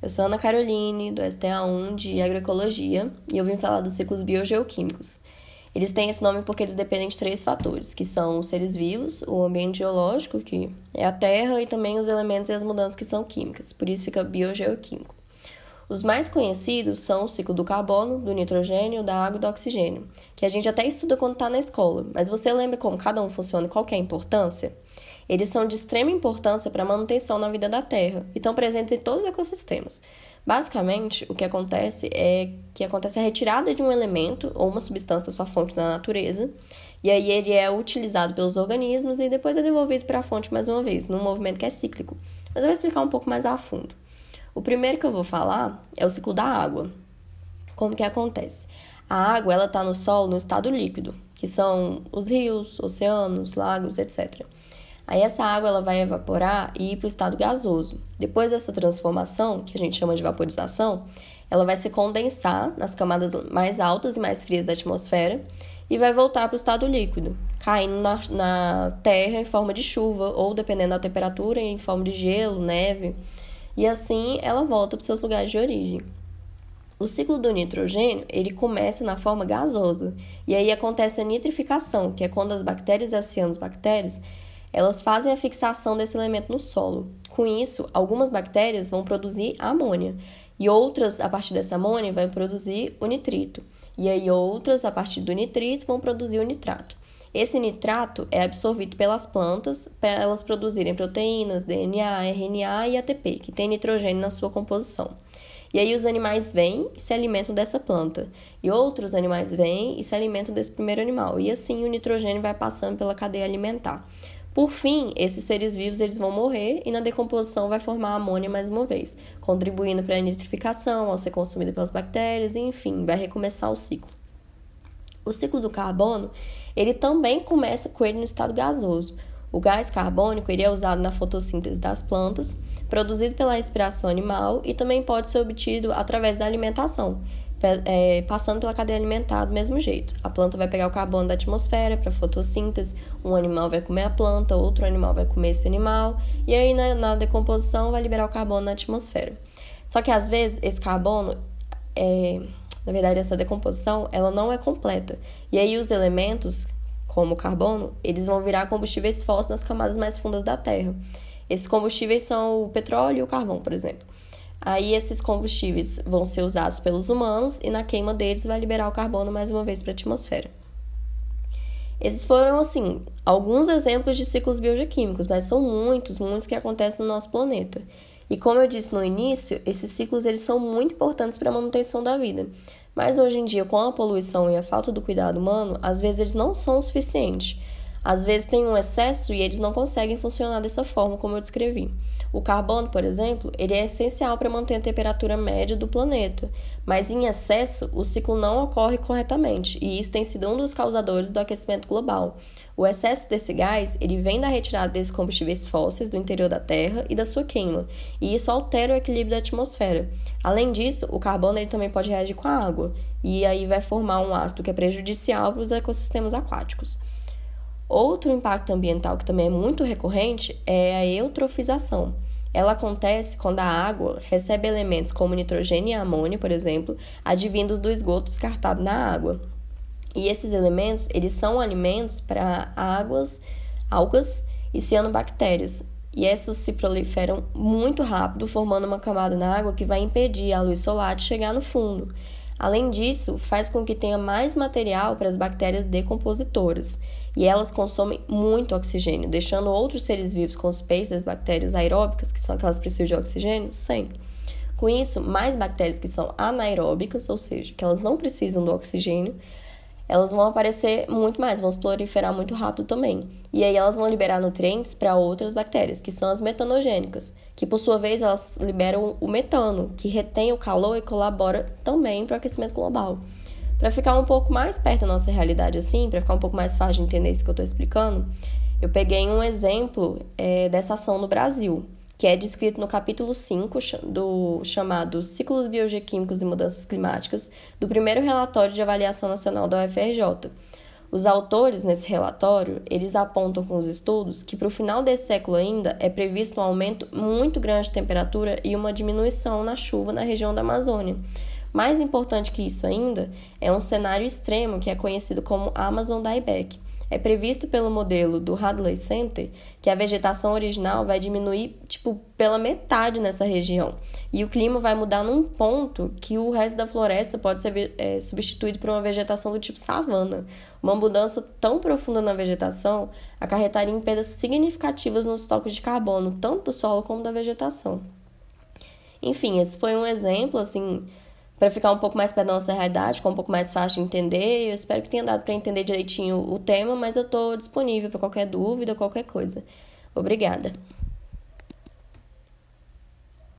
Eu sou Ana Caroline, do STA1 de Agroecologia, e eu vim falar dos ciclos biogeoquímicos. Eles têm esse nome porque eles dependem de três fatores, que são os seres vivos, o ambiente geológico, que é a Terra, e também os elementos e as mudanças que são químicas. Por isso fica biogeoquímico. Os mais conhecidos são o ciclo do carbono, do nitrogênio, da água e do oxigênio, que a gente até estuda quando está na escola, mas você lembra como cada um funciona e qual é a importância? Eles são de extrema importância para a manutenção na vida da Terra e estão presentes em todos os ecossistemas. Basicamente, o que acontece é que acontece a retirada de um elemento ou uma substância da sua fonte da natureza, e aí ele é utilizado pelos organismos e depois é devolvido para a fonte mais uma vez, num movimento que é cíclico. Mas eu vou explicar um pouco mais a fundo. O primeiro que eu vou falar é o ciclo da água. Como que acontece? A água ela está no solo no estado líquido, que são os rios, oceanos, lagos, etc. Aí essa água ela vai evaporar e ir para o estado gasoso. Depois dessa transformação, que a gente chama de vaporização, ela vai se condensar nas camadas mais altas e mais frias da atmosfera e vai voltar para o estado líquido, caindo na, na terra em forma de chuva ou, dependendo da temperatura, em forma de gelo, neve. E assim ela volta para seus lugares de origem. O ciclo do nitrogênio, ele começa na forma gasosa, e aí acontece a nitrificação, que é quando as bactérias e as cianobactérias elas fazem a fixação desse elemento no solo. Com isso, algumas bactérias vão produzir amônia e outras, a partir dessa amônia, vão produzir o nitrito. E aí outras, a partir do nitrito, vão produzir o nitrato. Esse nitrato é absorvido pelas plantas para elas produzirem proteínas, DNA, RNA e ATP, que tem nitrogênio na sua composição. E aí os animais vêm e se alimentam dessa planta. E outros animais vêm e se alimentam desse primeiro animal. E assim o nitrogênio vai passando pela cadeia alimentar. Por fim, esses seres vivos eles vão morrer e na decomposição vai formar amônia mais uma vez, contribuindo para a nitrificação ao ser consumida pelas bactérias e, enfim, vai recomeçar o ciclo. O ciclo do carbono, ele também começa com ele no estado gasoso. O gás carbônico ele é usado na fotossíntese das plantas, produzido pela respiração animal e também pode ser obtido através da alimentação, é, passando pela cadeia alimentar do mesmo jeito. A planta vai pegar o carbono da atmosfera para fotossíntese, um animal vai comer a planta, outro animal vai comer esse animal, e aí na, na decomposição vai liberar o carbono na atmosfera. Só que às vezes esse carbono, é, na verdade essa decomposição, ela não é completa. E aí os elementos, como o carbono, eles vão virar combustíveis fósseis nas camadas mais fundas da Terra. Esses combustíveis são o petróleo e o carvão, por exemplo. Aí esses combustíveis vão ser usados pelos humanos e na queima deles vai liberar o carbono mais uma vez para a atmosfera. Esses foram, assim, alguns exemplos de ciclos biogequímicos, mas são muitos, muitos que acontecem no nosso planeta. E como eu disse no início, esses ciclos eles são muito importantes para a manutenção da vida. Mas hoje em dia, com a poluição e a falta do cuidado humano, às vezes eles não são o suficiente. Às vezes tem um excesso e eles não conseguem funcionar dessa forma como eu descrevi. O carbono, por exemplo, ele é essencial para manter a temperatura média do planeta, mas em excesso o ciclo não ocorre corretamente, e isso tem sido um dos causadores do aquecimento global. O excesso desse gás, ele vem da retirada desses combustíveis fósseis do interior da Terra e da sua queima, e isso altera o equilíbrio da atmosfera. Além disso, o carbono ele também pode reagir com a água, e aí vai formar um ácido que é prejudicial para os ecossistemas aquáticos. Outro impacto ambiental que também é muito recorrente é a eutrofização. Ela acontece quando a água recebe elementos como nitrogênio e amônia, por exemplo, advindos do esgoto descartado na água. E esses elementos, eles são alimentos para águas, algas e cianobactérias. E essas se proliferam muito rápido, formando uma camada na água que vai impedir a luz solar de chegar no fundo. Além disso, faz com que tenha mais material para as bactérias decompositoras, e elas consomem muito oxigênio, deixando outros seres vivos com os peixes das bactérias aeróbicas, que são aquelas que precisam de oxigênio, sem. Com isso, mais bactérias que são anaeróbicas, ou seja, que elas não precisam do oxigênio, elas vão aparecer muito mais, vão se proliferar muito rápido também. E aí elas vão liberar nutrientes para outras bactérias, que são as metanogênicas, que por sua vez elas liberam o metano, que retém o calor e colabora também para o aquecimento global. Para ficar um pouco mais perto da nossa realidade assim, para ficar um pouco mais fácil de entender isso que eu estou explicando, eu peguei um exemplo é, dessa ação no Brasil que é descrito no capítulo 5 do chamado Ciclos Biogequímicos e Mudanças Climáticas, do primeiro relatório de avaliação nacional da UFRJ. Os autores nesse relatório, eles apontam com os estudos que para o final desse século ainda é previsto um aumento muito grande de temperatura e uma diminuição na chuva na região da Amazônia. Mais importante que isso ainda é um cenário extremo que é conhecido como Amazon Dieback, é previsto pelo modelo do Hadley Center que a vegetação original vai diminuir tipo pela metade nessa região e o clima vai mudar num ponto que o resto da floresta pode ser é, substituído por uma vegetação do tipo savana. Uma mudança tão profunda na vegetação acarretaria em perdas significativas nos estoques de carbono, tanto do solo como da vegetação. Enfim, esse foi um exemplo assim para ficar um pouco mais perto da nossa realidade, ficar um pouco mais fácil de entender. Eu espero que tenha dado para entender direitinho o tema, mas eu estou disponível para qualquer dúvida, qualquer coisa. Obrigada.